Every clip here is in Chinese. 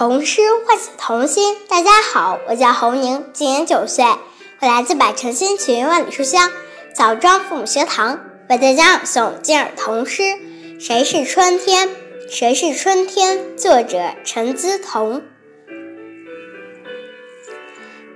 童诗唤醒童心。大家好，我叫侯宁，今年九岁，我来自百城新群万里书香枣庄父母学堂，为大家朗诵今儿童诗《谁是春天》。谁是春天？作者陈姿彤。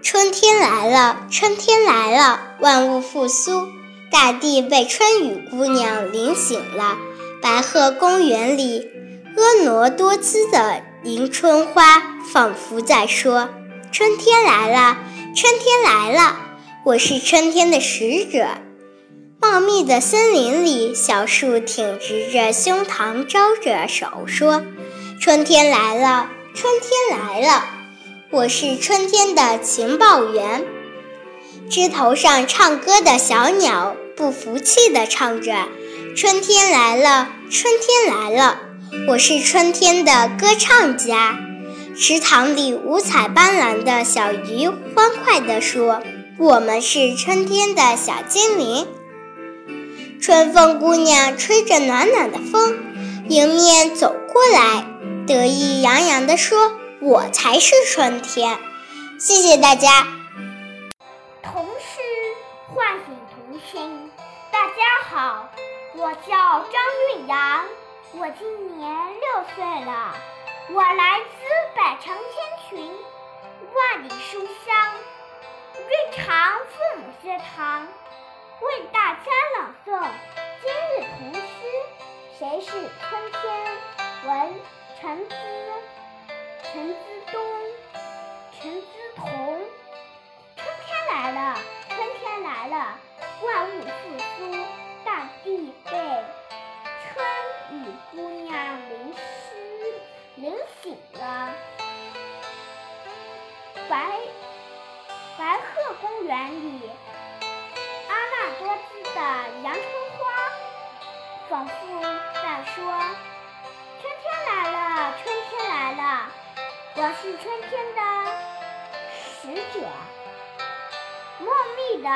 春天来了，春天来了，万物复苏，大地被春雨姑娘淋醒了。白鹤公园里，婀娜多姿的迎春花，仿佛在说：“春天来了，春天来了，我是春天的使者。”茂密的森林里，小树挺直着胸膛，招着手说：“春天来了，春天来了，我是春天的情报员。”枝头上唱歌的小鸟不服气地唱着：“春天来了，春天来了，我是春天的歌唱家。”池塘里五彩斑斓的小鱼欢快地说：“我们是春天的小精灵。”春风姑娘吹着暖暖的风，迎面走过来，得意洋洋地说：“我才是春天。”谢谢大家。童诗唤醒童心。大家好，我叫张韵阳，我今年六岁了，我来自百城千群，万里书香，瑞长父母学堂。为大家朗诵今日童诗《谁是春天》，文陈资，陈资东，陈资同。春天来了，春天来了，万物复苏，园里。多姿的阳春花，仿佛在说：“春天来了，春天来了，我是春天的使者。”茂密的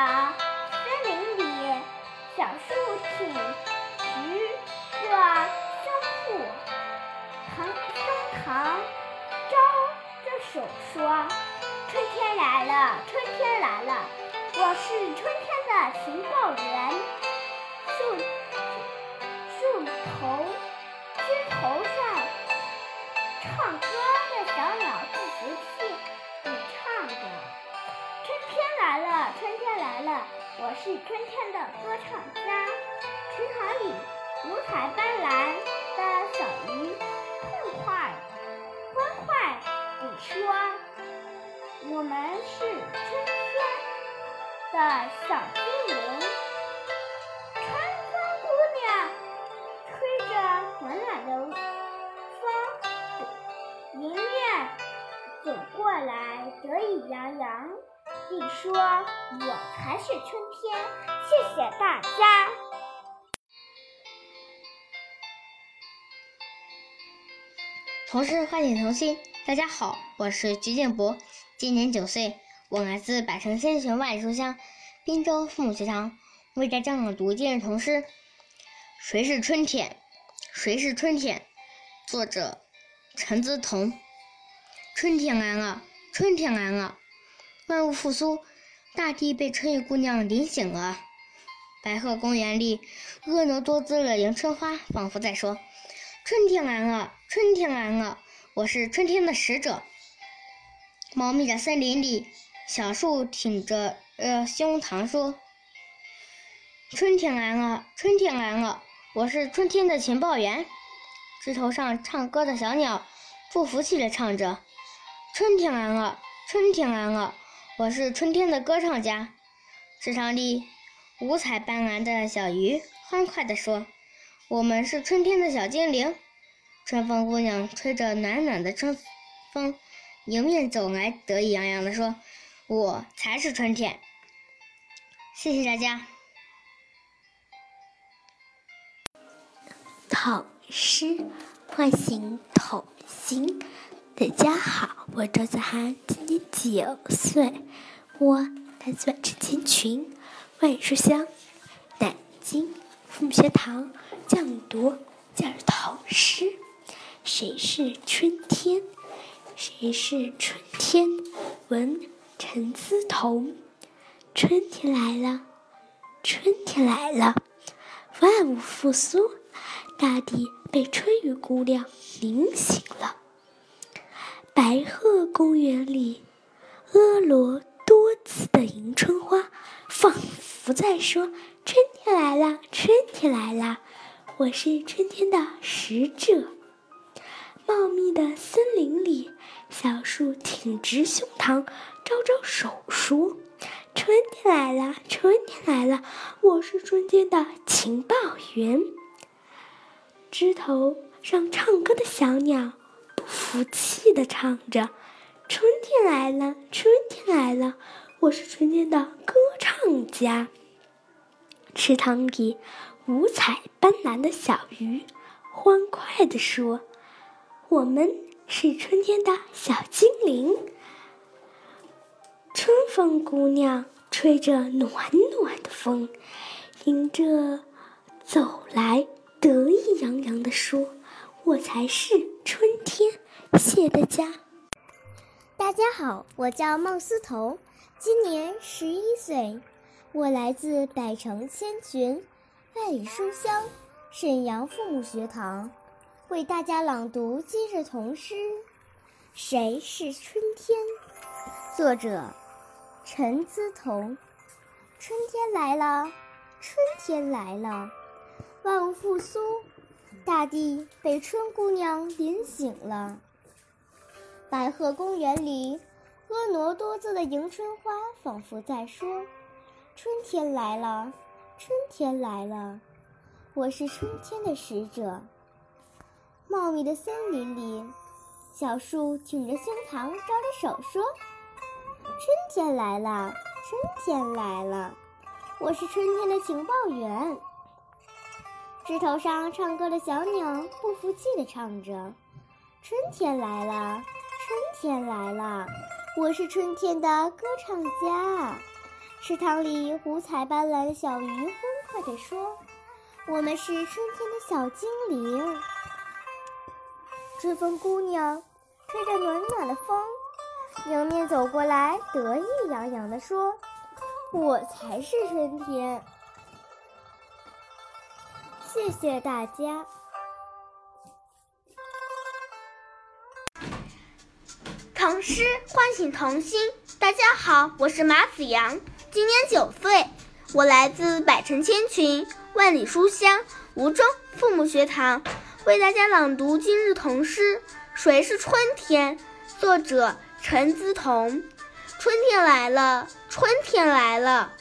我是春天的歌唱家。池塘里五彩斑斓的小鱼痛快欢快地说：我们是春天。的小精灵，你说：“我才是春天。”谢谢大家。童诗唤醒童心，大家好，我是徐建博，今年九岁。我来自百城千寻万里书香滨州父母学堂，为大家朗读今日童诗《谁是春天》。谁是春天？作者陈资同。春天来了，春天来了，万物复苏，大地被春雨姑娘淋醒了。白鹤公园里，婀娜多姿的迎春花仿佛在说：“春天来了，春天来了，我是春天的使者。”茂密的森林里。小树挺着呃胸膛说：“春天来了，春天来了，我是春天的情报员。”枝头上唱歌的小鸟不服气地唱着：“春天来了，春天来了，我是春天的歌唱家。”池塘里五彩斑斓的小鱼欢快地说：“我们是春天的小精灵。”春风姑娘吹着暖暖的春风，迎面走来，得意洋洋地说。我才是春天，谢谢大家。童诗唤醒童心，大家好，我周子涵，今年九岁，我来自万城千群，万语书香，南京父母学堂讲读教儿童诗。谁是春天？谁是春天？文陈思彤。春天来了，春天来了，万物复苏，大地被春雨姑娘淋醒了。白鹤公园里，婀娜多姿的迎春花，仿佛在说：“春天来了，春天来了，我是春天的使者。”茂密的森林里，小树挺直胸膛，招招手说：“春天来了，春天来了，我是春天的情报员。”枝头上唱歌的小鸟不服气地唱着：“春天来了，春天来了，我是春天的歌唱家。”池塘里五彩斑斓的小鱼欢快地说。我们是春天的小精灵，春风姑娘吹着暖暖的风，迎着走来，得意洋洋地说：“我才是春天。”谢大家。大家好，我叫孟思彤，今年十一岁，我来自百城千群，万里书香沈阳父母学堂。为大家朗读今日童诗《谁是春天》，作者陈思彤。春天来了，春天来了，万物复苏，大地被春姑娘淋醒了。白鹤公园里，婀娜多姿的迎春花仿佛在说：“春天来了，春天来了，我是春天的使者。”茂密的森林里，小树挺着胸膛，招着手说：“春天来了，春天来了，我是春天的情报员。”枝头上唱歌的小鸟不服气地唱着：“春天来了，春天来了，我是春天的歌唱家。”池塘里五彩斑斓的小鱼欢快地说：“我们是春天的小精灵。”春风姑娘吹着暖暖的风，迎面走过来，得意洋洋地说：“我才是春天。”谢谢大家。童诗唤醒童心。大家好，我是马子阳，今年九岁，我来自百城千群，万里书香吴中父母学堂。为大家朗读今日童诗《谁是春天》，作者陈姿彤。春天来了，春天来了，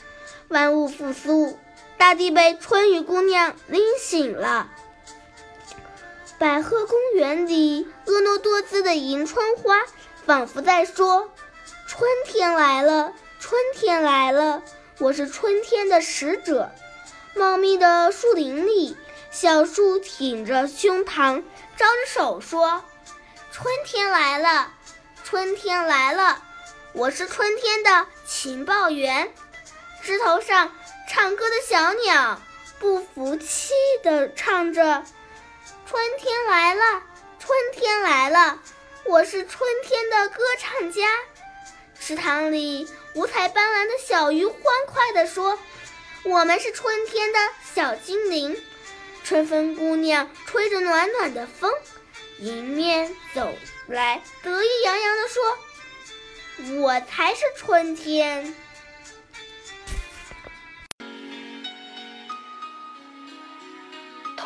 万物复苏，大地被春雨姑娘淋醒了。百合公园里，婀娜多姿的迎春花仿佛在说：“春天来了，春天来了，我是春天的使者。”茂密的树林里。小树挺着胸膛，招着手说：“春天来了，春天来了，我是春天的情报员。”枝头上唱歌的小鸟不服气地唱着：“春天来了，春天来了，我是春天的歌唱家。”池塘里五彩斑斓的小鱼欢快地说：“我们是春天的小精灵。”春风姑娘吹着暖暖的风，迎面走来，得意洋洋地说：“我才是春天。”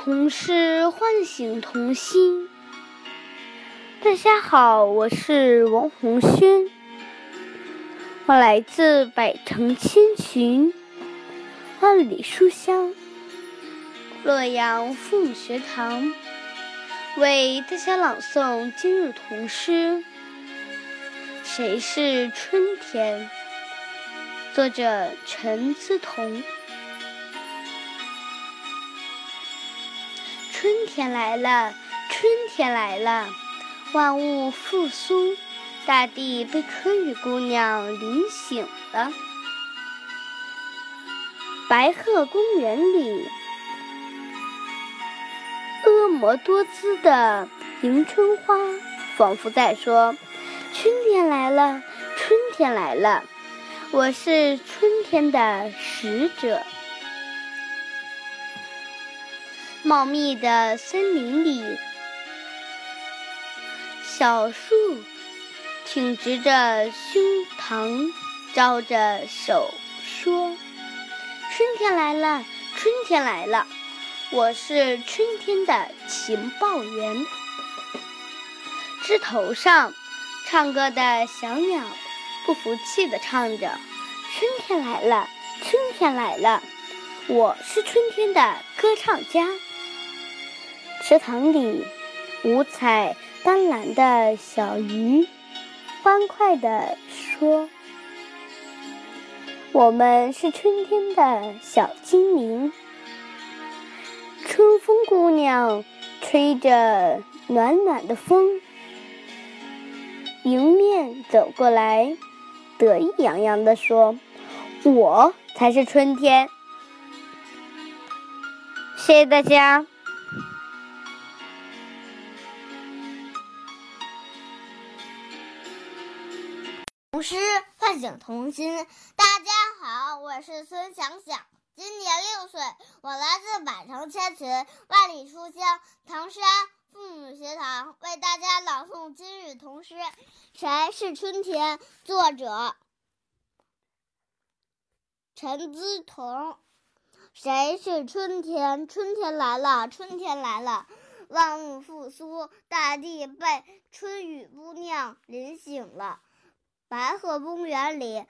童诗唤醒童心。大家好，我是王红轩，我来自百城千群，万里书香。洛阳父母学堂为大家朗诵今日童诗。谁是春天？作者陈思彤。春天来了，春天来了，万物复苏，大地被春雨姑娘淋醒了。白鹤公园里。婀娜多姿的迎春花，仿佛在说：“春天来了，春天来了，我是春天的使者。茂密的森林里，小树挺直着胸膛，招着手说：“春天来了，春天来了，我是春天的情报员。”枝头上。唱歌的小鸟不服气地唱着：“春天来了，春天来了，我是春天的歌唱家。”池塘里，五彩斑斓的小鱼欢快地说：“我们是春天的小精灵。”春风姑娘吹着暖暖的风。迎面走过来，得意洋洋地说：“我才是春天。”谢谢大家。诗唤醒童心。大家好，我是孙想想，今年六岁，我来自百城千群、万里书香唐山。父母学堂为大家朗诵今日童诗。谁是春天？作者陈姿彤。谁是春天？春天来了，春天来了，万物复苏，大地被春雨姑娘淋醒了。白鹤公园里，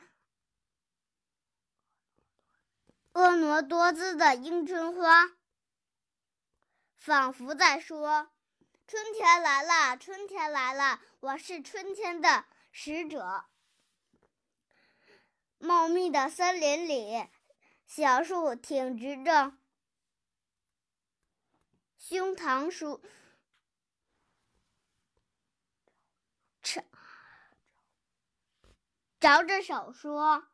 婀娜多姿的迎春花，仿佛在说。春天来了，春天来了，我是春天的使者。茂密的森林里，小树挺直着胸膛，说：“着着手说，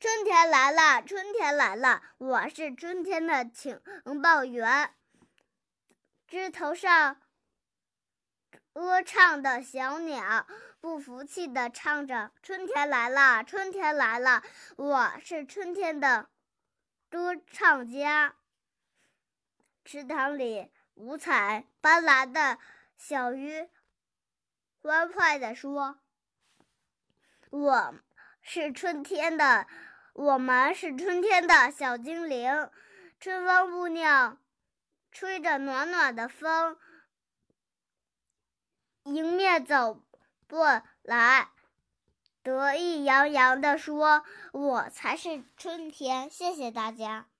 春天来了，春天来了，我是春天的情报员。”枝头上歌唱的小鸟不服气地唱着：“春天来了，春天来了，我是春天的歌唱家。”池塘里五彩斑斓的小鱼欢快地说：“我是春天的，我们是春天的小精灵，春风姑娘。”吹着暖暖的风，迎面走过来，得意洋洋地说：“我才是春天。”谢谢大家。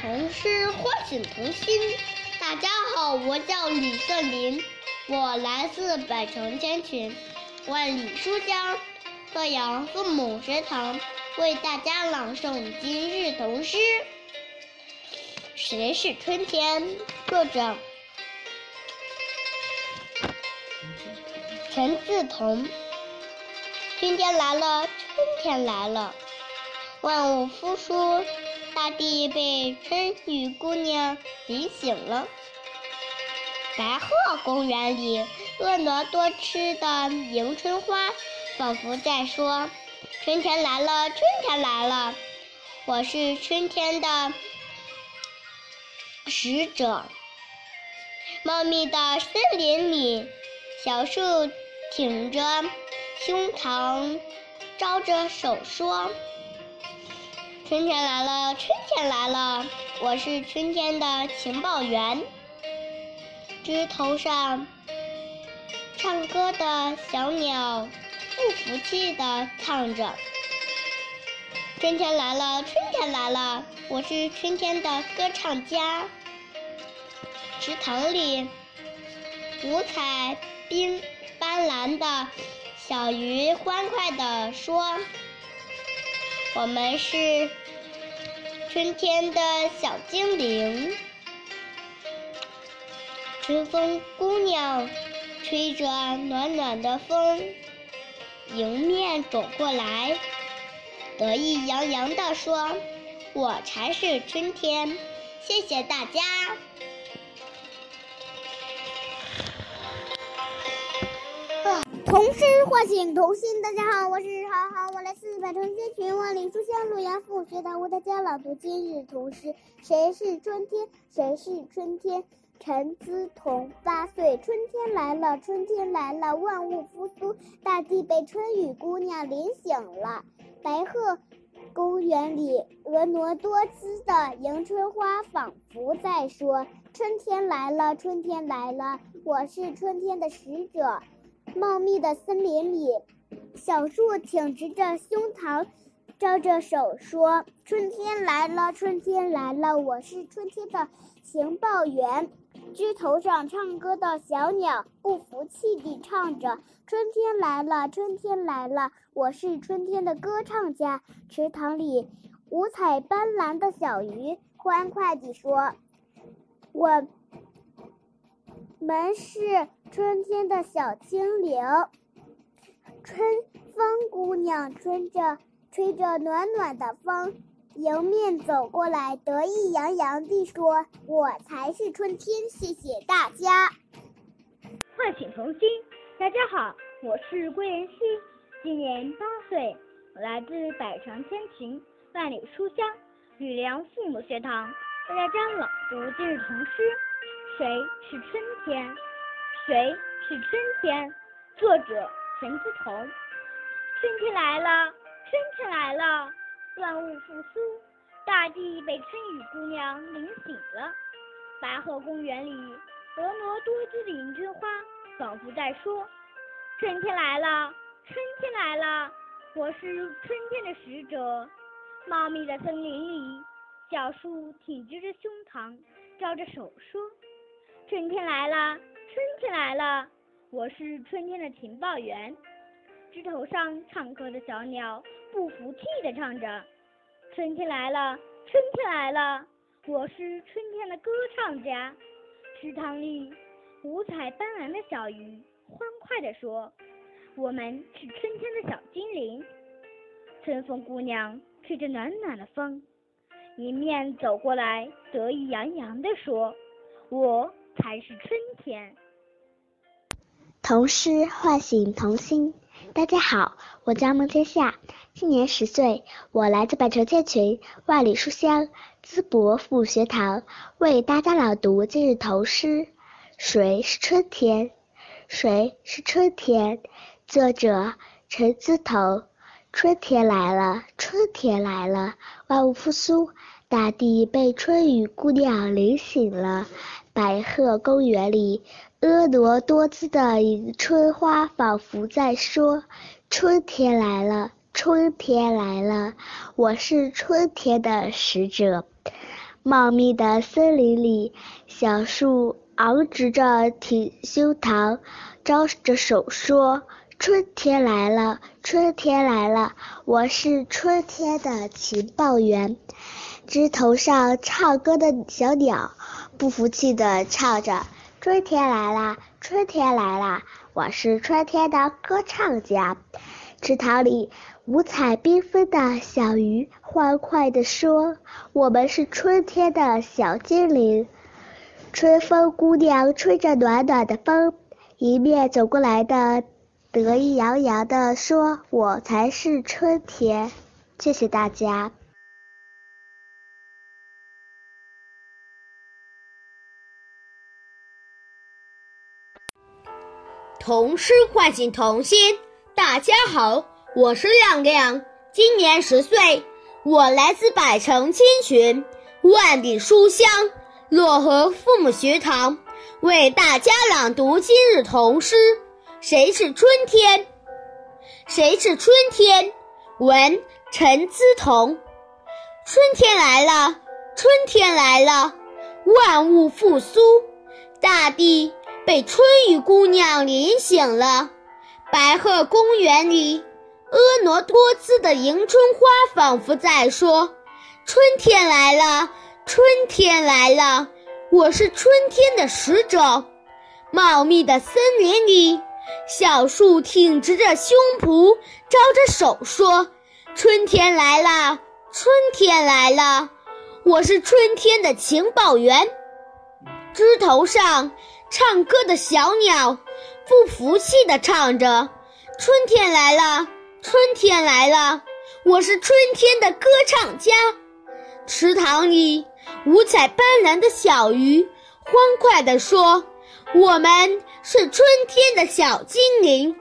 童诗唤醒童心。大家好，我叫李瑟林，我来自百城千群。万里书香，洛阳父母学堂为大家朗诵今日童诗。谁是春天？作者陈志同。春天来了，春天来了，万物复苏，大地被春雨姑娘淋醒了。白鹤公园里，婀娜多姿的迎春花，仿佛在说：“春天来了，春天来了，我是春天的使者。”茂密的森林里，小树挺着胸膛，招着手说：“春天来了，春天来了，我是春天的情报员。”枝头上唱歌的小鸟不服气地唱着：“春天来了，春天来了，我是春天的歌唱家。”池塘里五彩缤斑斓的小鱼欢快地说：“我们是春天的小精灵。”春风姑娘吹着暖暖的风，迎面走过来，得意洋洋地说：“我才是春天。”谢谢大家。童诗唤醒童心，大家好，我是浩浩，我来百城千群万里书香洛阳父母学堂，为大家朗读今日童诗。谁是春天？谁是春天？陈思彤。八岁，春天来了，春天来了，万物复苏，大地被春雨姑娘淋醒了。白鹤公园里，婀娜多姿的迎春花仿佛在说：“春天来了，春天来了，我是春天的使者。”茂密的森林里，小树挺直着胸膛，招着手说：“春天来了，春天来了，我是春天的情报员。”枝头上唱歌的小鸟不服气地唱着：“春天来了，春天来了，我是春天的歌唱家。”池塘里，五彩斑斓的小鱼欢快地说：“我。”们是春天的小精灵，春风姑娘吹着吹着暖暖的风，迎面走过来，得意洋洋地说：“我才是春天。”谢谢大家。唤醒童心，大家好，我是桂妍希，今年八岁，我来自百城千群，万里书香吕梁父母学堂，为大家朗读今日童诗。谁是春天？谁是春天？作者陈思彤。春天来了，春天来了，万物复苏，大地被春雨姑娘淋醒了。白鹤公园里，婀娜多姿的迎春花仿佛在说：“春天来了，春天来了，我是春天的使者。”茂密的森林里，小树挺直着胸膛，招着手说。春天来了，春天来了，我是春天的情报员。枝头上唱歌的小鸟不服气地唱着：“春天来了，春天来了，我是春天的歌唱家。”池塘里，五彩斑斓的小鱼欢快地说：“我们是春天的小精灵。”春风姑娘吹着暖暖的风，迎面走过来，得意洋洋地说：“我。”才是春天。童诗唤醒童心。大家好，我叫孟天夏，今年十岁，我来自百城千群，万里书香淄博附学堂，为大家朗读今日童诗。谁是春天？谁是春天？作者陈资同。春天来了，春天来了，万物复苏，大地被春雨姑娘淋醒了。白鹤公园里，婀娜多姿的迎春花仿佛在说：“春天来了，春天来了，我是春天的使者。”茂密的森林里，小树昂直着挺胸膛，招着手说：“春天来了，春天来了，我是春天的情报员。”枝头上唱歌的小鸟。不服气地唱着：“春天来了，春天来了，我是春天的歌唱家。”池塘里五彩缤纷的小鱼欢快地说：“我们是春天的小精灵。”春风姑娘吹着暖暖的风，迎面走过来的，得意洋洋地说：“我才是春天。”谢谢大家。童诗唤醒童心。大家好，我是亮亮，今年十岁，我来自百城千群，万里书香漯河父母学堂，为大家朗读今日童诗。谁是春天？谁是春天？文陈资同。春天来了，春天来了，万物复苏，大地。被春雨姑娘淋醒了，白鹤公园里，婀娜多姿的迎春花仿佛在说：“春天来了，春天来了，我是春天的使者。”茂密的森林里，小树挺直着胸脯，招着手说：“春天来了，春天来了，我是春天的情报员。枝头上唱歌的小鸟不服气地唱着：“春天来了，春天来了，我是春天的歌唱家。”池塘里五彩斑斓的小鱼欢快地说：“我们是春天的小精灵。”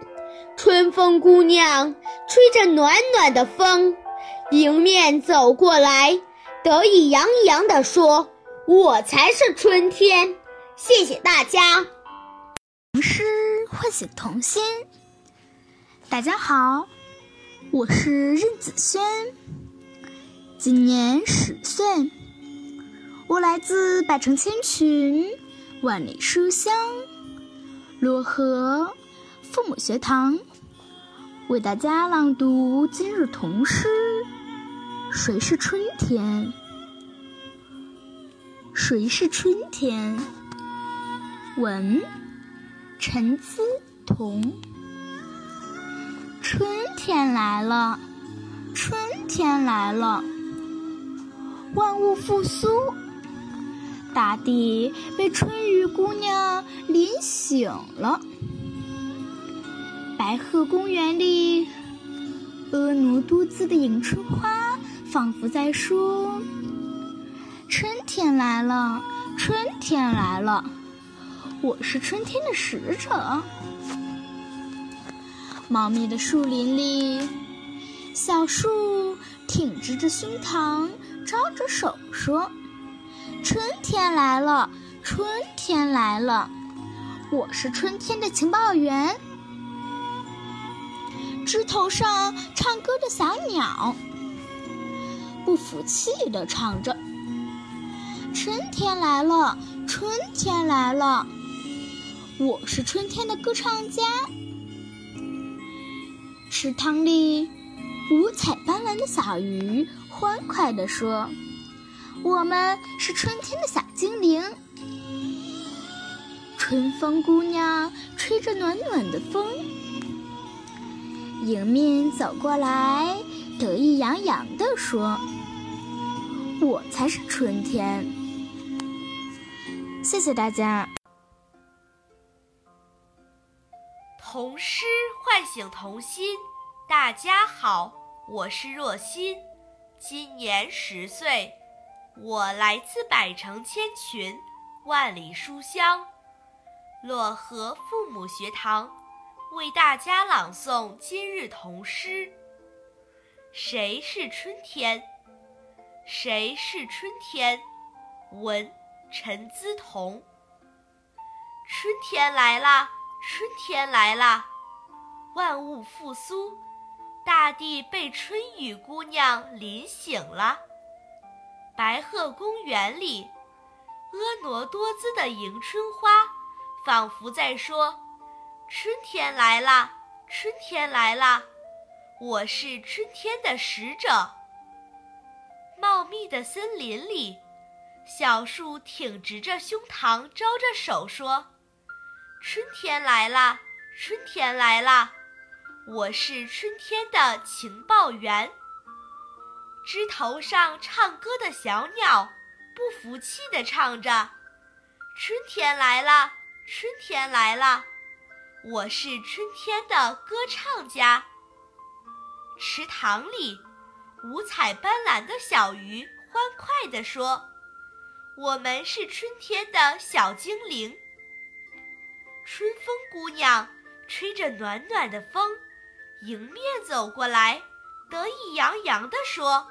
春风姑娘吹着暖暖的风，迎面走过来，得意洋洋地说：“我才是春天。”谢谢大家。童诗唤醒童心。大家好，我是任子轩，今年十岁，我来自百城千群，万里书香，漯河父母学堂。为大家朗读今日童诗。谁是春天？谁是春天？文陈思彤。春天来了，春天来了，万物复苏，大地被春雨姑娘淋醒了。白鹤公园里，婀娜多姿的迎春花，仿佛在说：“春天来了，春天来了，我是春天的使者。”茂密的树林里，小树挺直着胸膛，招着手说：“春天来了，春天来了，我是春天的情报员。”枝头上唱歌的小鸟，不服气地唱着：“春天来了，春天来了，我是春天的歌唱家。”池塘里，五彩斑斓的小鱼欢快地说：“我们是春天的小精灵。”春风姑娘吹着暖暖的风。迎面走过来，得意洋洋地说：“我才是春天。”谢谢大家。童诗唤醒童心。大家好，我是若欣，今年十岁，我来自百城千群，万里书香，漯河父母学堂。为大家朗诵今日童诗。谁是春天？谁是春天？文陈资彤。春天来啦，春天来了，万物复苏，大地被春雨姑娘淋醒了。白鹤公园里，婀娜多姿的迎春花，仿佛在说。春天来了，春天来了，我是春天的使者。茂密的森林里，小树挺直着胸膛，招着手说：“春天来了，春天来了，我是春天的情报员。”枝头上唱歌的小鸟不服气地唱着：“春天来了，春天来了。”我是春天的歌唱家。池塘里，五彩斑斓的小鱼欢快地说：“我们是春天的小精灵。”春风姑娘吹着暖暖的风，迎面走过来，得意洋洋地说：“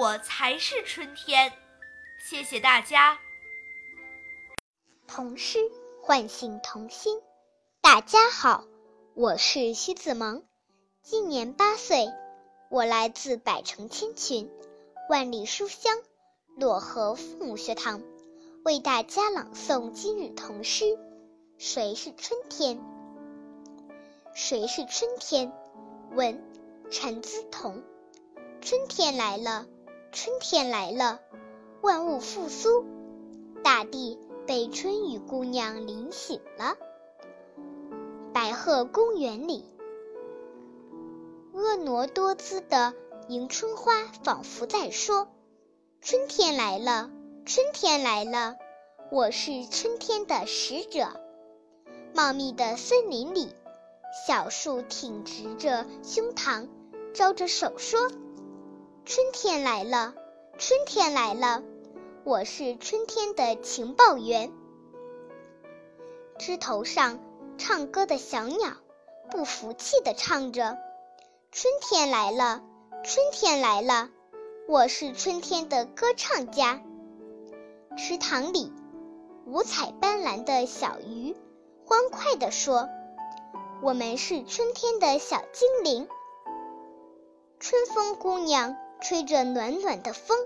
我才是春天。”谢谢大家。童诗唤醒童心。大家好，我是徐子萌，今年八岁，我来自百城千群，万里书香，漯河父母学堂，为大家朗诵今日童诗。谁是春天？谁是春天？问陈资同。春天来了，春天来了，万物复苏，大地被春雨姑娘淋醒了。白鹤公园里，婀娜多姿的迎春花仿佛在说：“春天来了，春天来了，我是春天的使者。”茂密的森林里，小树挺直着胸膛，招着手说：“春天来了，春天来了，我是春天的情报员。”枝头上唱歌的小鸟不服气地唱着：“春天来了，春天来了，我是春天的歌唱家。”池塘里，五彩斑斓的小鱼欢快地说：“我们是春天的小精灵。”春风姑娘吹着暖暖的风，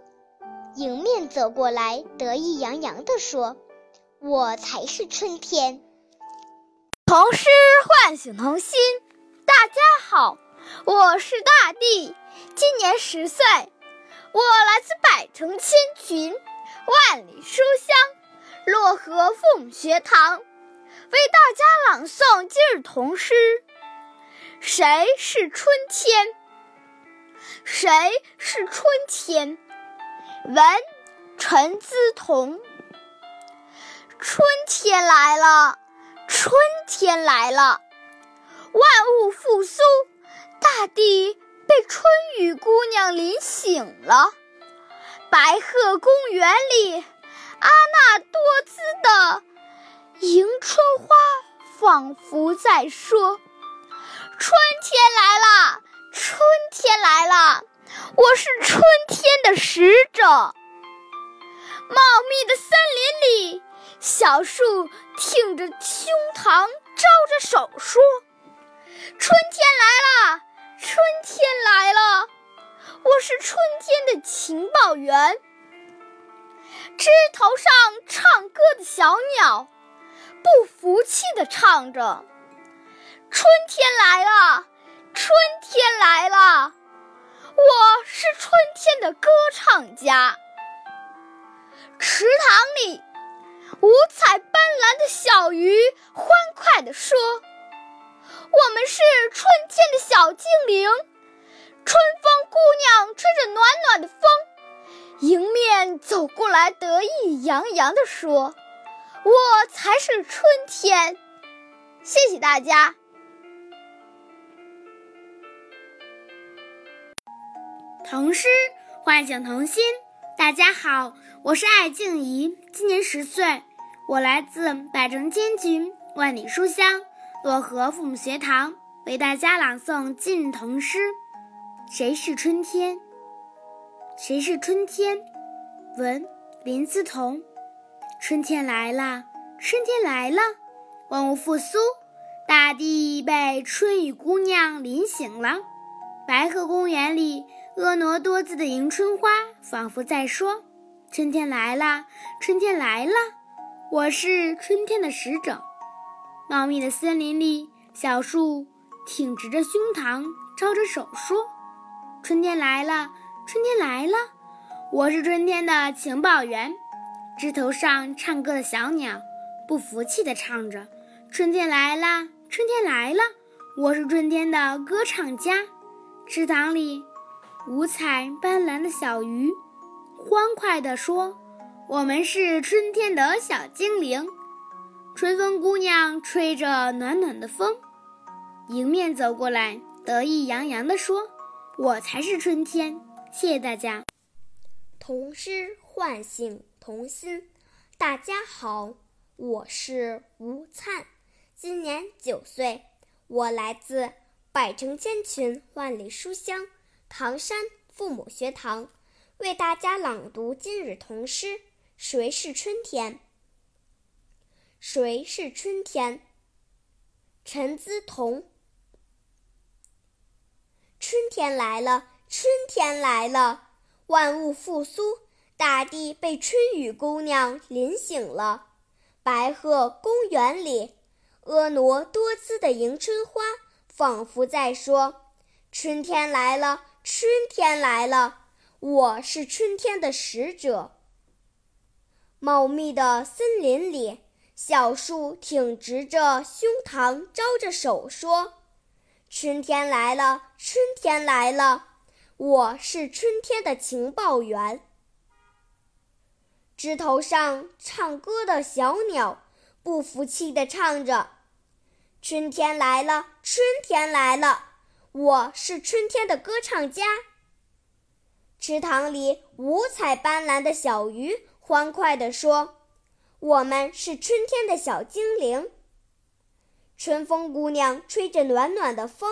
迎面走过来，得意洋洋地说：“我才是春天。”童诗唤醒童心。大家好，我是大地，今年十岁，我来自百城千群、万里书香漯河父母学堂，为大家朗诵今日童诗。谁是春天？谁是春天？文陈姿彤。春天来了。春天来了，万物复苏，大地被春雨姑娘淋醒了。白鹤公园里，阿那多姿的迎春花仿佛在说：“春天来了，春天来了，我是春天的使者。”茂密的森林里。小树挺着胸膛，招着手说：“春天来了，春天来了，我是春天的情报员。”枝头上唱歌的小鸟不服气地唱着：“春天来了，春天来了，我是春天的歌唱家。”池塘里。五彩斑斓的小鱼欢快地说：“我们是春天的小精灵。”春风姑娘吹着暖暖的风，迎面走过来，得意洋洋地说：“我才是春天。”谢谢大家。童诗唤醒童心。大家好，我是艾静怡，今年十岁，我来自百城千群、万里书香漯河父母学堂，为大家朗诵今日童诗。谁是春天？谁是春天？文林思彤。春天来了，春天来了，万物复苏，大地被春雨姑娘淋醒了。白鹤公园里。婀娜多姿的迎春花，仿佛在说：“春天来了，春天来了，我是春天的使者。”茂密的森林里，小树挺直着胸膛，招着手说：“春天来了，春天来了，我是春天的情报员。”枝头上唱歌的小鸟不服气地唱着：“春天来了，春天来了，我是春天的歌唱家。”池塘里。五彩斑斓的小鱼欢快地说：“我们是春天的小精灵。”春风姑娘吹着暖暖的风，迎面走过来，得意洋洋地说：“我才是春天。”谢谢大家。童诗唤醒童心。大家好，我是吴灿，今年九岁，我来自百城千群，万里书香。唐山父母学堂为大家朗读今日童诗。谁是春天？谁是春天？陈资同。春天来了，春天来了，万物复苏，大地被春雨姑娘淋醒了。白鹤公园里，婀娜多姿的迎春花仿佛在说：“春天来了。”春天来了，我是春天的使者。茂密的森林里，小树挺直着胸膛，招着手说：“春天来了，春天来了，我是春天的情报员。枝头上唱歌的小鸟不服气地唱着：“春天来了，春天来了，我是春天的歌唱家。”池塘里五彩斑斓的小鱼欢快地说：“我们是春天的小精灵。”春风姑娘吹着暖暖的风，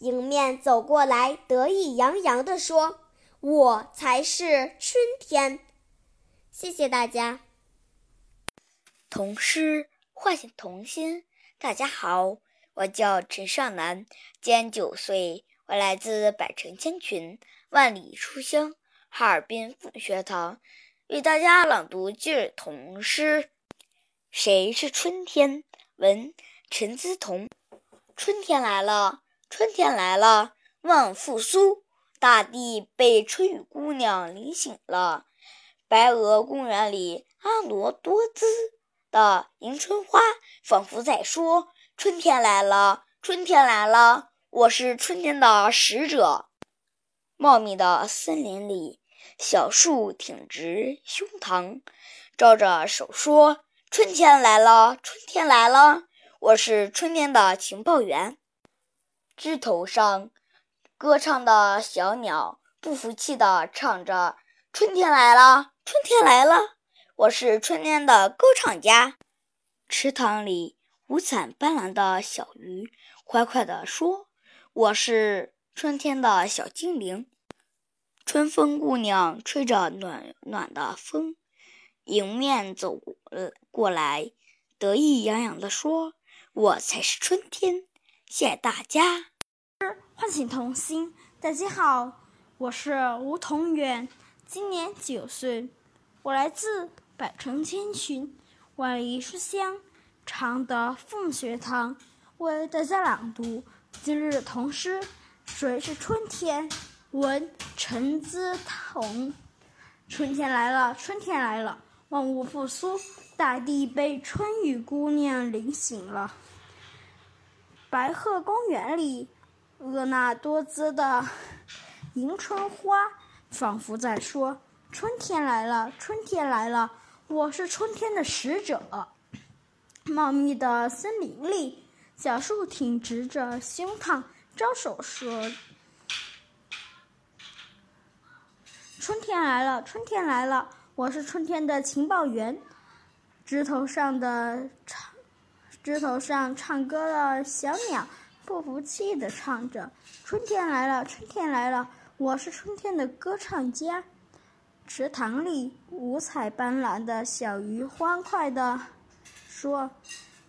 迎面走过来，得意洋洋地说：“我才是春天。”谢谢大家。童诗唤醒童心。大家好，我叫陈尚南，今年九岁，我来自百城千群、万里书香哈尔滨妇女学堂，为大家朗读今日童诗。谁是春天？文陈思彤。春天来了，春天来了，万物复苏，大地被春雨姑娘淋醒了。白鹅公园里，婀娜多姿的迎春花，仿佛在说：“春天来了，春天来了，我是春天的使者。”茂密的森林里，小树挺直胸膛，招着手说：“春天来了，春天来了，我是春天的情报员。”枝头上，歌唱的小鸟不服气地唱着：“春天来了。”春天来了，我是春天的歌唱家。池塘里五彩斑斓的小鱼欢快地说：“我是春天的小精灵。”春风姑娘吹着暖暖的风，迎面走过来，得意洋洋地说：“我才是春天。”谢谢大家。唤醒童心，大家好，我是吴同远。今年九岁，我来自百城千群、万里书香常德凤学堂，为大家朗读今日童诗。谁是春天？文陈姿彤。春天来了，春天来了，万物复苏，大地被春雨姑娘淋醒了。白鹤公园里，婀娜多姿的迎春花。仿佛在说：“春天来了，春天来了，我是春天的使者。”茂密的森林里，小树挺直着胸膛，招手说：“春天来了，春天来了，我是春天的情报员。”枝头上的唱，枝头上唱歌的小鸟不服气地唱着：“春天来了，春天来了。”我是春天的歌唱家，池塘里五彩斑斓的小鱼欢快地说：“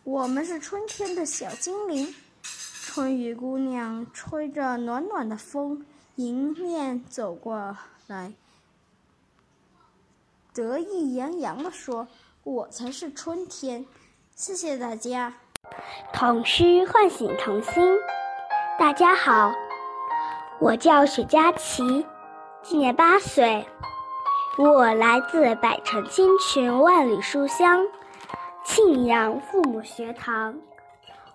我们是春天的小精灵。”春雨姑娘吹着暖暖的风，迎面走过来，得意洋洋地说：“我才是春天。”谢谢大家。童诗唤醒童心。大家好。我叫许佳琪，今年八岁，我来自百城千群万里书香庆阳父母学堂，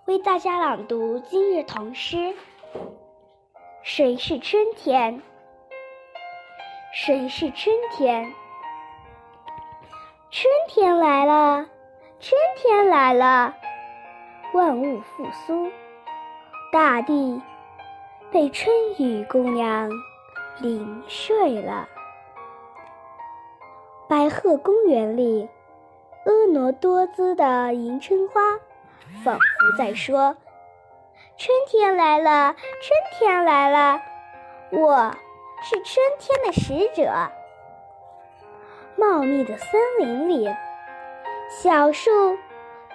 为大家朗读今日童诗。谁是春天？谁是春天？春天来了，春天来了，万物复苏，大地。被春雨姑娘淋睡了。白鹤公园里，婀娜多姿的迎春花，仿佛在说：“春天来了，春天来了，我是春天的使者。”茂密的森林里，小树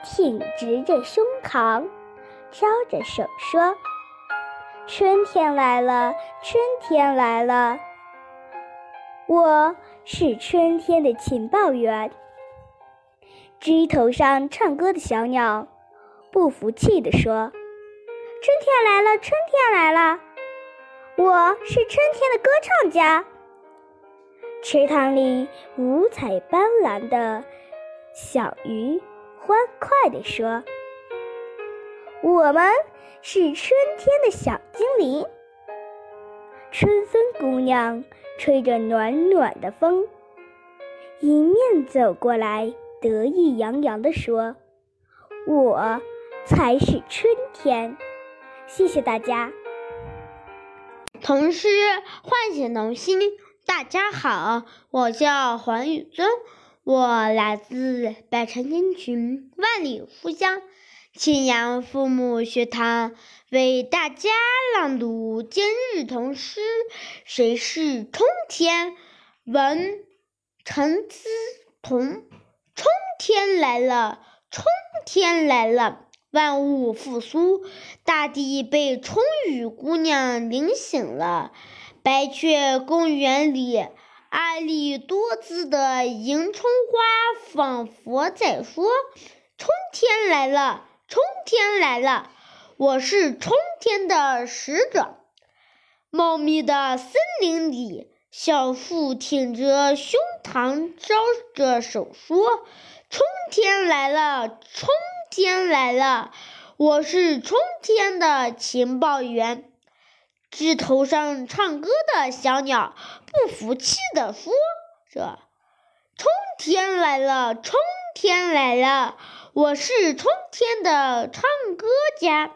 挺直着胸膛，招着手说。春天来了，春天来了，我是春天的情报员。枝头上唱歌的小鸟不服气地说：“春天来了，春天来了，我是春天的歌唱家。”池塘里五彩斑斓的小鱼欢快地说：“我们是春天的小精灵。春风姑娘吹着暖暖的风，迎面走过来，得意洋洋地说：“我才是春天。”谢谢大家。童诗唤醒童心。大家好，我叫黄宇尊，我来自百城千群、万里书香庆阳父母学堂，为大家朗读今日童诗。谁是春天？文陈思彤。春天来了，春天来了，万物复苏，大地被春雨姑娘淋醒了。白雀公园里，阿丽多姿的迎春花仿佛在说：“春天来了，春天来了，我是春天的使者。”茂密的森林里，小树挺着胸膛，招着手说：“春天来了，春天来了，我是春天的情报员。”枝头上唱歌的小鸟不服气地说着：“春天来了，春天来了，我是春天的唱歌家。”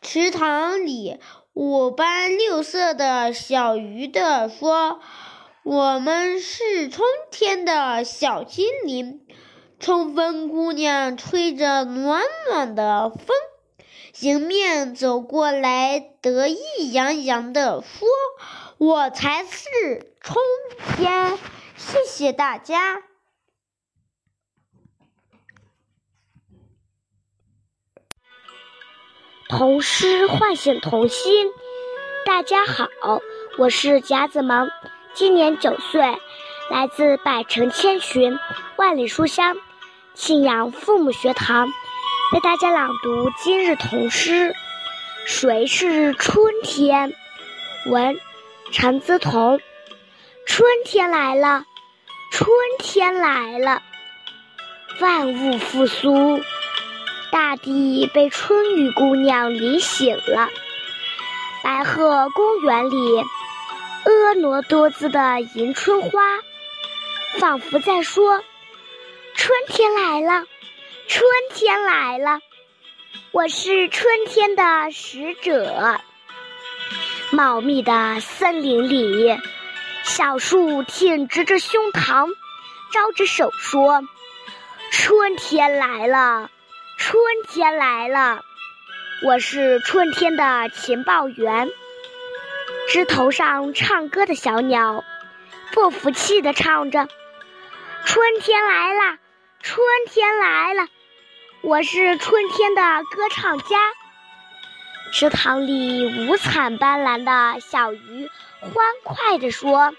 池塘里五斑六色的小鱼的说：“我们是春天的小精灵。”春风姑娘吹着暖暖的风。迎面走过来，得意洋洋地说：“我才是春天。”谢谢大家。童诗唤醒童心。大家好，我是贾子萌，今年九岁，来自百城千寻、万里书香庆阳父母学堂。为大家朗读今日童诗。谁是春天？文陈思同。春天来了，春天来了，万物复苏，大地被春雨姑娘淋醒了。白鹤公园里，婀娜多姿的迎春花，仿佛在说：“春天来了。”春天来了，我是春天的使者。茂密的森林里，小树挺直着胸膛，招着手说：“春天来了，春天来了，我是春天的情报员。”枝头上唱歌的小鸟，不服气地唱着：“春天来了，春天来了。”我是春天的歌唱家。池塘里五彩斑斓的小鱼欢快地说：“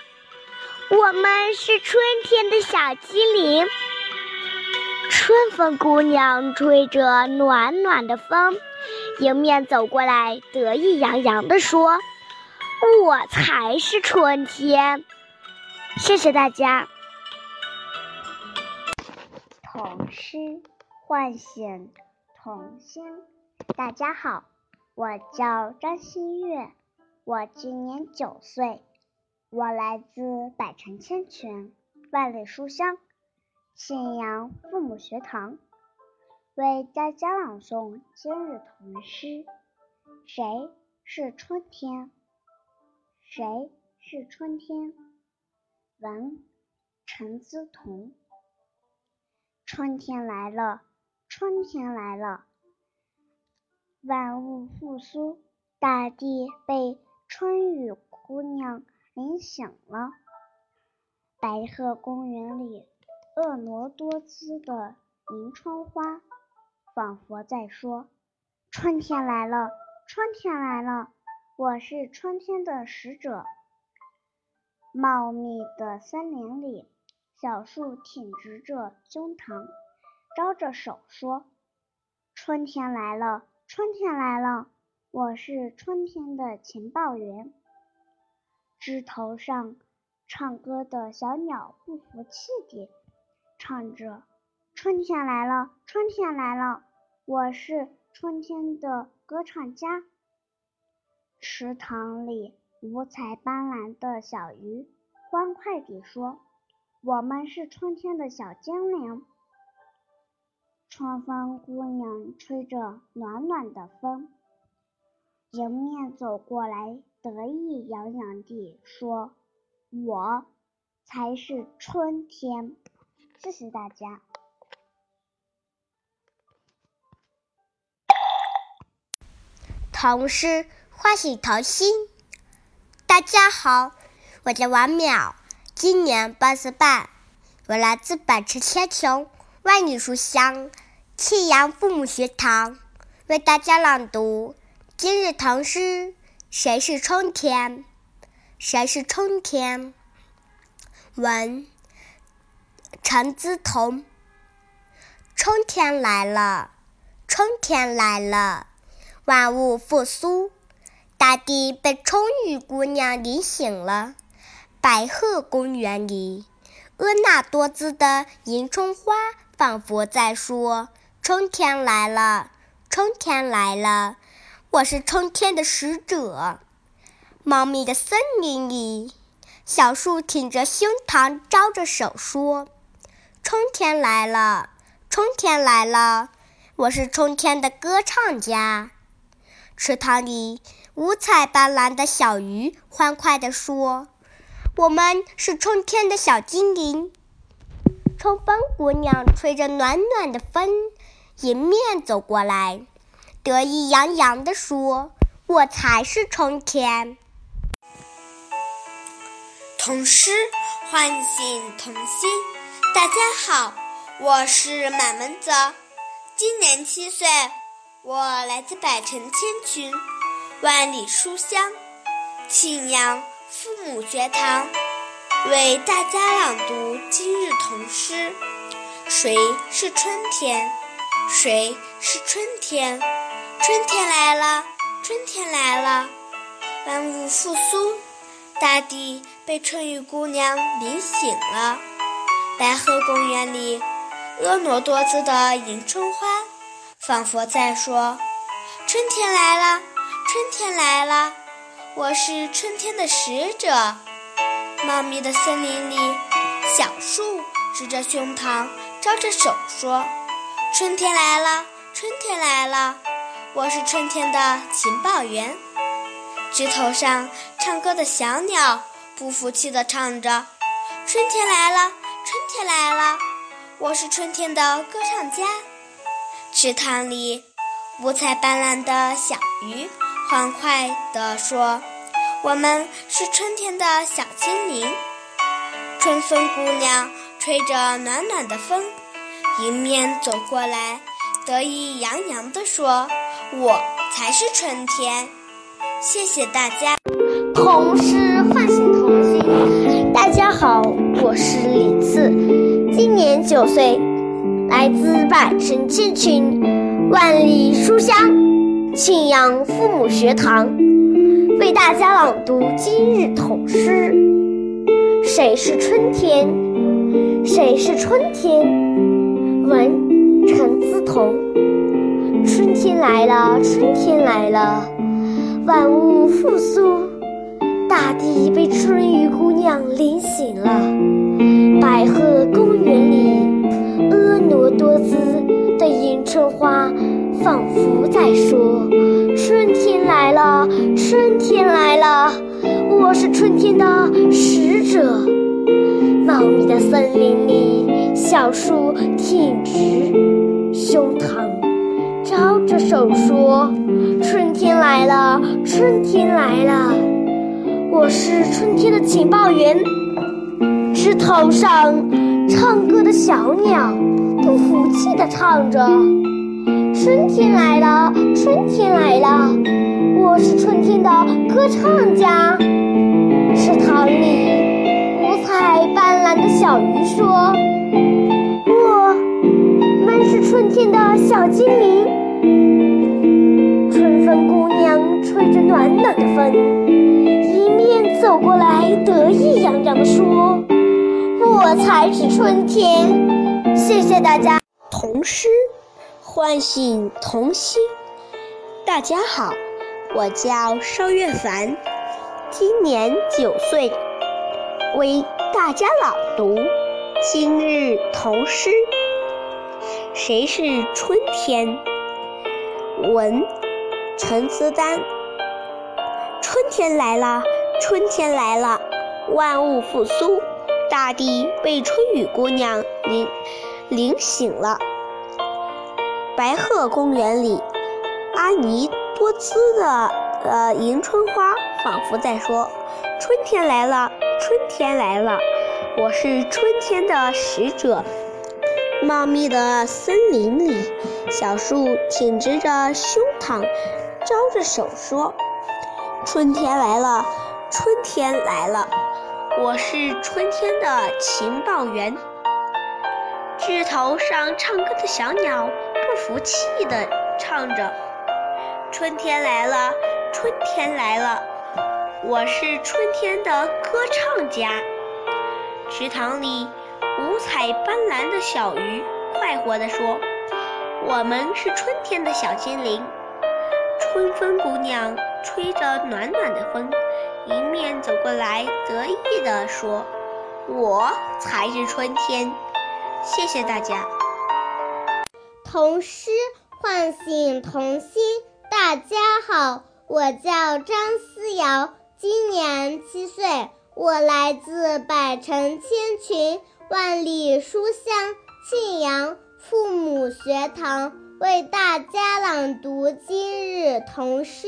我们是春天的小精灵。”春风姑娘吹着暖暖的风，迎面走过来，得意洋洋地说：“我才是春天。”谢谢大家。童诗。唤醒童心。大家好，我叫张馨月，我今年九岁，我来自百城千泉、万里书香信阳父母学堂，为大家朗诵今日童诗。谁是春天？谁是春天？文陈思彤。春天来了。春天来了，万物复苏，大地被春雨姑娘淋醒了。白鹤公园里，婀娜多姿的迎春花，仿佛在说：“春天来了，春天来了，我是春天的使者。”茂密的森林里，小树挺直着胸膛。招着手说：“春天来了，春天来了，我是春天的情报员。”枝头上唱歌的小鸟不服气地唱着：“春天来了，春天来了，我是春天的歌唱家。池塘里五彩斑斓的小鱼欢快地说：“我们是春天的小精灵。”春风姑娘吹着暖暖的风，迎面走过来，得意洋洋地说：“我才是春天。”谢谢大家。童诗唤醒童心。大家好，我叫王淼，今年八岁半，我来自百城千穷。万里书香，庆阳父母学堂为大家朗读今日唐诗。谁是春天？谁是春天？文陈资同。春天来了，春天来了，万物复苏，大地被春雨姑娘淋醒了。白鹤公园里，婀娜多姿的迎春花。仿佛在说：“春天来了，春天来了，我是春天的使者。”茂密的森林里，小树挺着胸膛，招着手说：“春天来了，春天来了，我是春天的歌唱家。”池塘里，五彩斑斓的小鱼欢快地说：“我们是春天的小精灵。”春风姑娘吹着暖暖的风，迎面走过来，得意洋洋地说：“我才是春天。”童诗唤醒童心。大家好，我是满门泽，今年七岁，我来自百城千群，万里书香，庆阳父母学堂。为大家朗读今日童诗。谁是春天？谁是春天？春天来了，春天来了，万物复苏，大地被春雨姑娘淋醒了。白鹤公园里，婀娜多姿的迎春花，仿佛在说：“春天来了，春天来了，我是春天的使者。”茂密的森林里，小树支着胸膛，招着手说：“春天来了，春天来了，我是春天的情报员。”枝头上唱歌的小鸟不服气地唱着：“春天来了，起来了，我是春天的歌唱家。”池塘里，五彩斑斓的小鱼欢快地说。我们是春天的小精灵，春风姑娘吹着暖暖的风，迎面走过来，得意洋洋地说：“我才是春天。”谢谢大家。童诗唤醒童心。大家好，我是李，今年九岁，来自百城千群，万里书香，庆阳父母学堂。为大家朗读今日童诗。谁是春天？谁是春天？文陈思同。春天来了，春天来了，万物复苏，大地被春雨姑娘淋醒了。仿佛在说。春天来了，春天来了，我是春天的使者。茂密的森林里，小树挺直胸膛，招着手说：“春天来了，春天来了，我是春天的情报员。”枝头上唱歌的小鸟不服气地唱着。春天来了，春天来了，我是春天的歌唱家。池塘里，五彩斑斓的小鱼说：“我们是春天的小精灵。”春风姑娘吹着暖暖的风，迎面走过来，得意洋洋地说：“我才是春天。”谢谢大家，童诗。唤醒童心。大家好，我叫邵月凡，今年九岁，为大家朗读今日童诗。谁是春天？文陈思丹。春天来了，春天来了，万物复苏，大地被春雨姑娘淋淋醒了。白鹤公园里，阿尼多姿的呃迎春花仿佛在说：“春天来了，春天来了，我是春天的使者。”茂密的森林里，小树挺直着胸膛，招着手说：“春天来了，春天来了，我是春天的情报员。”枝头上唱歌的小鸟。不服气地唱着：“春天来了，春天来了，我是春天的歌唱家。”池塘里五彩斑斓的小鱼快活地说：“我们是春天的小精灵。”春风姑娘吹着暖暖的风，迎面走过来，得意地说：“我才是春天。”谢谢大家。童诗唤醒童心。大家好，我叫张思瑶，今年七岁，我来自百城千群、万里书香庆阳父母学堂，为大家朗读今日童诗。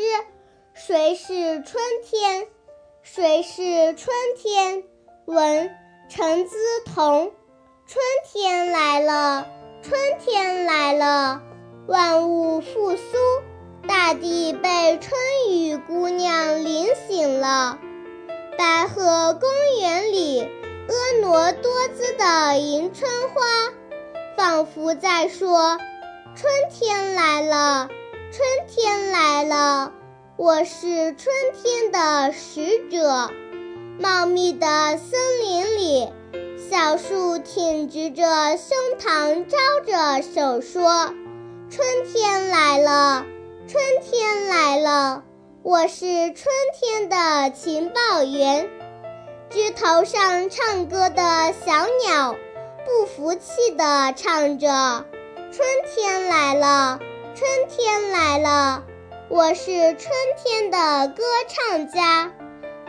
谁是春天？谁是春天？文陈资同。春天来了。春天来了，万物复苏，大地被春雨姑娘淋醒了。白鹤公园里，婀娜多姿的迎春花，仿佛在说：“春天来了，春天来了，我是春天的使者。”茂密的森林里。小树挺直着胸膛，招着手说：“春天来了，春天来了，我是春天的情报员。”枝头上唱歌的小鸟不服气地唱着：“春天来了，春天来了，我是春天的歌唱家。”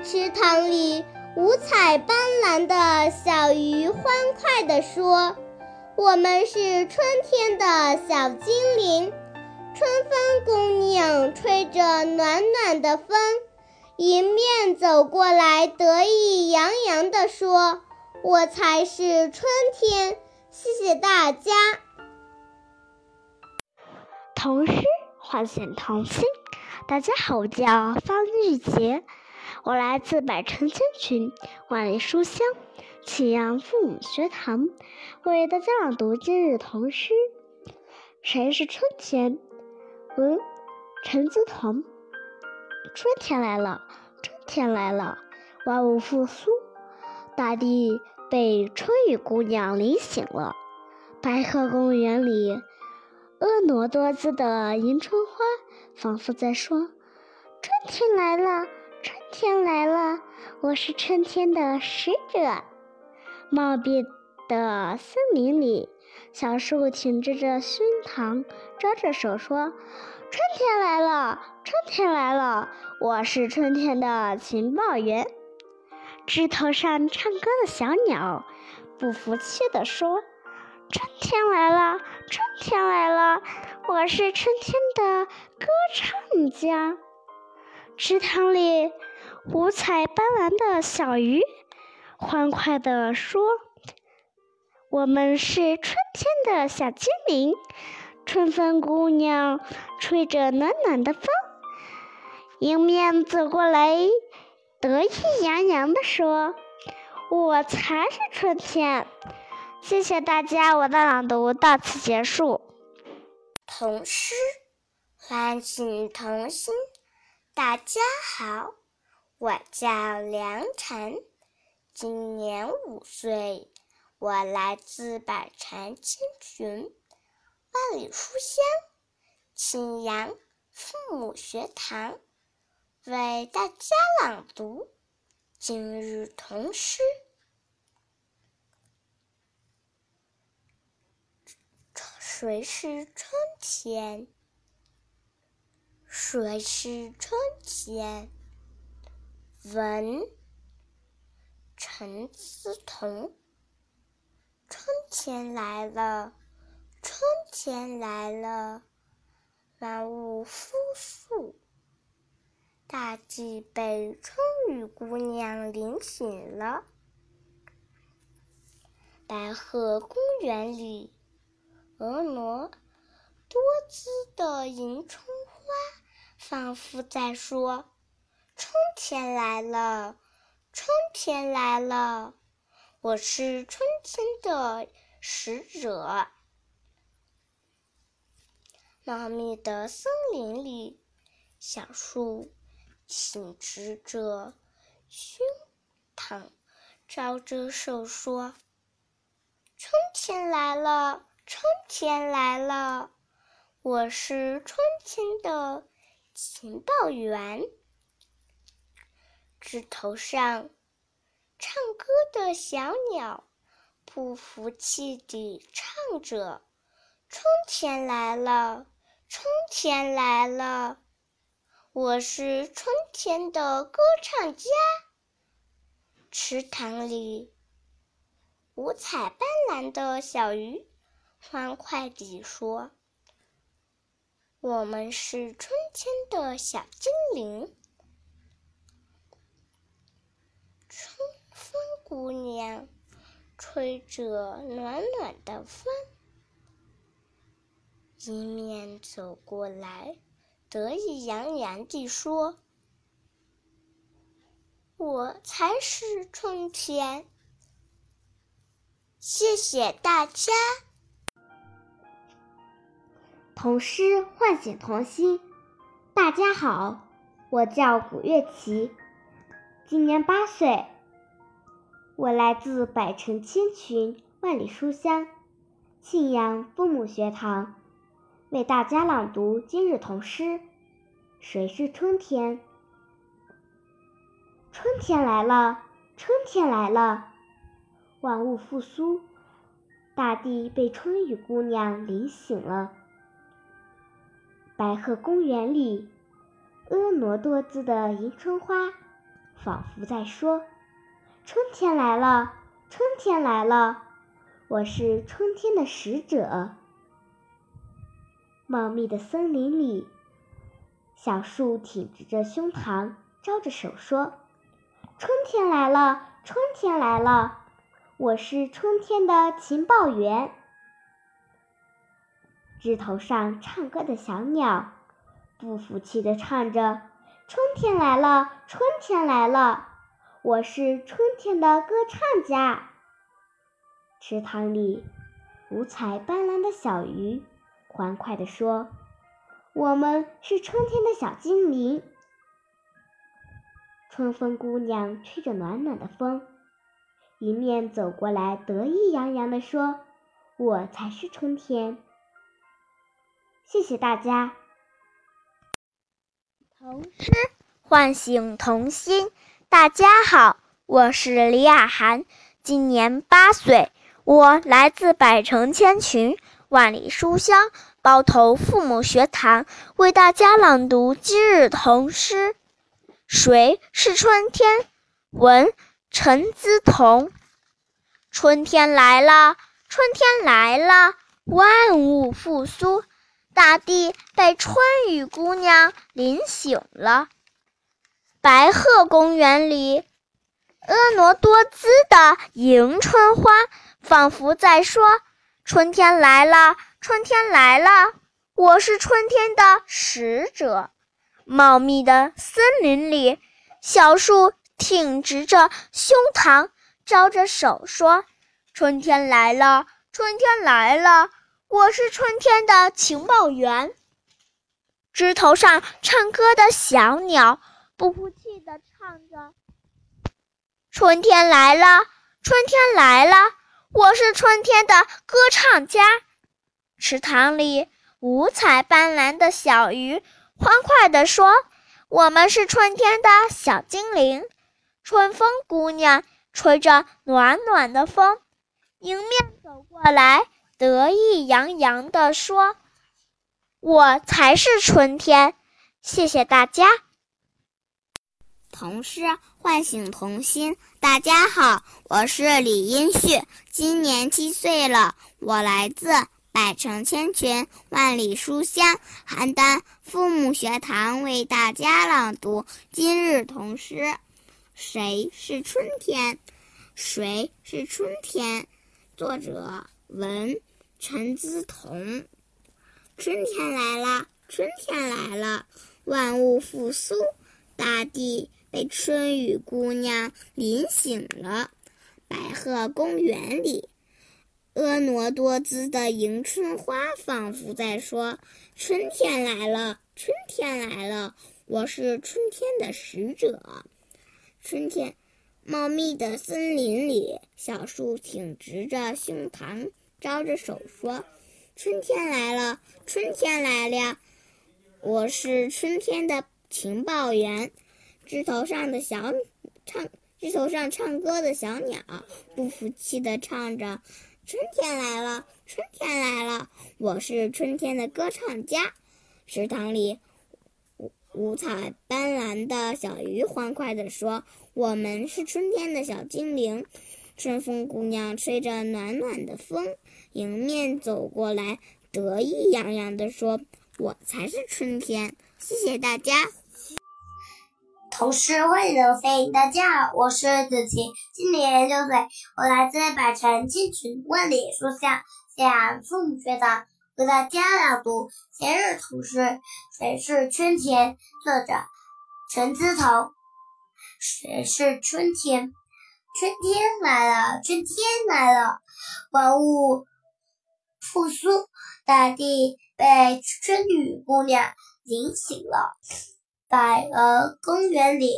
池塘里。五彩斑斓的小鱼欢快地说：“我们是春天的小精灵。”春风姑娘吹着暖暖的风，迎面走过来，得意洋洋地说：“我才是春天。”谢谢大家。童诗唤醒童心。大家好，我叫方玉洁。我来自百城千群，万里书香，庆阳父母学堂，为大家朗读今日童诗。谁是春天？文陈资同。春天来了，春天来了，万物复苏，大地被春雨姑娘淋醒了。白鹤公园里，婀娜多姿的迎春花，仿佛在说：“春天来了。”天来了，我是春天的使者。茂密的森林里，小树挺直着胸膛，招着手说：“春天来了，春天来了，我是春天的情报员。”枝头上唱歌的小鸟不服气地说：“春天来了，春天来了，我是春天的歌唱家。”池塘里，五彩斑斓的小鱼欢快地说：“我们是春天的小精灵。”春风姑娘吹着暖暖的风，迎面走过来，得意洋洋地说：“我才是春天。”谢谢大家，我的朗读到此结束。童诗唤醒童心。大家好，我叫梁晨，今年五岁，我来自百城千群，万里书香，庆阳父母学堂为大家朗读今日童诗。谁是春天？谁是春天？文陈思彤。春天来了，春天来了。万物复苏，大地被春雨姑娘淋醒了。白鹤公园里，婀娜多姿的迎春花，仿佛在说：“春天来了，春天来了，我是春天的使者。”茂密的森林里，小树挺直着胸膛，招着手说：“春天来了，春天来了，我是春天的情报员。”枝头上唱歌的小鸟，不服气地唱着：“春天来了。”春天来了，我是春天的歌唱家。池塘里，五彩斑斓的小鱼欢快地说：“我们是春天的小精灵。”春风姑娘吹着暖暖的风。迎面走过来，得意洋洋地说：“我才是春天。”谢谢大家。童诗唤醒童心。大家好，我叫古月琪，今年八岁，我来自百城千群、万里书香庆阳父母学堂。为大家朗读今日童诗。谁是春天？春天来了，春天来了，万物复苏，大地被春雨姑娘淋醒了。白鹤公园里，婀娜多姿的迎春花，仿佛在说：“春天来了，春天来了，我是春天的使者。”茂密的森林里，小树挺直着胸膛，招着手说：“春天来了，春天来了，我是春天的情报员。”枝头上唱歌的小鸟，不服气地唱着：“春天来了，春天来了，我是春天的歌唱家。”池塘里，五彩斑斓的小鱼。欢快地说：“我们是春天的小精灵。”春风姑娘吹着暖暖的风，迎面走过来，得意洋洋地说：“我才是春天。”谢谢大家。童诗唤醒童心。大家好，我是李雅涵，今年八岁，我来自百城千群。万里书香，包头父母学堂为大家朗读今日童诗。谁是春天？文陈姿彤。春天来了，春天来了，万物复苏，大地被春雨姑娘淋醒了。白鹤公园里，婀娜多姿的迎春花，仿佛在说。春天来了，春天来了，我是春天的使者。茂密的森林里，小树挺直着胸膛，招着手说：“春天来了，春天来了，我是春天的情报员。”枝头上唱歌的小鸟不服气地唱着：“春天来了，春天来了。”我是春天的歌唱家，池塘里五彩斑斓的小鱼欢快地说：“我们是春天的小精灵。”春风姑娘吹着暖暖的风，迎面走过来，得意洋洋地说：“我才是春天。”谢谢大家。童诗唤醒童心。大家好，我是李英旭，今年七岁了。我来自百城千群、万里书香邯郸父母学堂，为大家朗读今日童诗。谁是春天？谁是春天？作者文陈姿彤。春天来了，春天来了，万物复苏，大地。被春雨姑娘淋醒了。白鹤公园里，婀娜多姿的迎春花仿佛在说：“春天来了，春天来了，我是春天的使者。”春天，茂密的森林里，小树挺直着胸膛，招着手说：“春天来了，春天来了，我是春天的情报员。”枝头上的小唱，枝头上唱歌的小鸟不服气地唱着：“春天来了，春天来了，我是春天的歌唱家。”池塘里，五五彩斑斓的小鱼欢快地说：“我们是春天的小精灵。”春风姑娘吹着暖暖的风，迎面走过来，得意洋洋地说：“我才是春天。”谢谢大家。童诗会流飞，大家好，我是子晴，今年六岁，我来自百城千群，万里书香，西安父母学堂，为大家朗读前日童诗。谁是春天？作者陈思彤。谁是春天？春天来了，春天来了，万物复苏，大地被春雨姑娘淋醒了。百鹅公园里，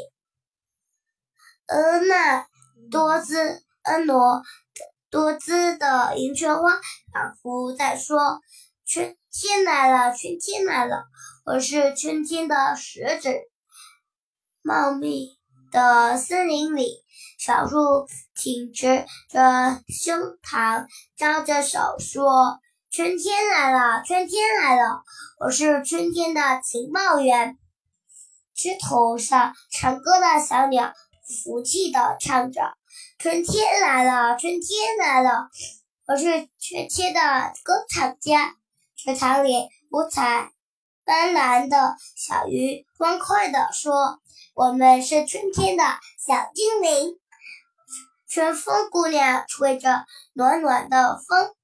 婀娜多姿、婀娜多姿的迎春花仿佛在说：“春天来了，春天来了，我是春天的使者。”茂密的森林里，小树挺直着胸膛，招着手说：“春天来了，春天来了，我是春天的情报员。”枝头上唱歌的小鸟服气地唱着：“春天来了，春天来了，我是春天的歌唱家。”池塘里五彩斑斓的小鱼欢快地说：“我们是春天的小精灵。”春风姑娘吹着暖暖的风，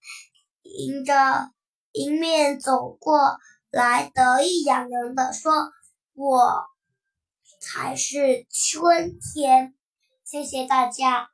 迎着迎面走过来，得意洋洋地说：“我。”才是春天，谢谢大家。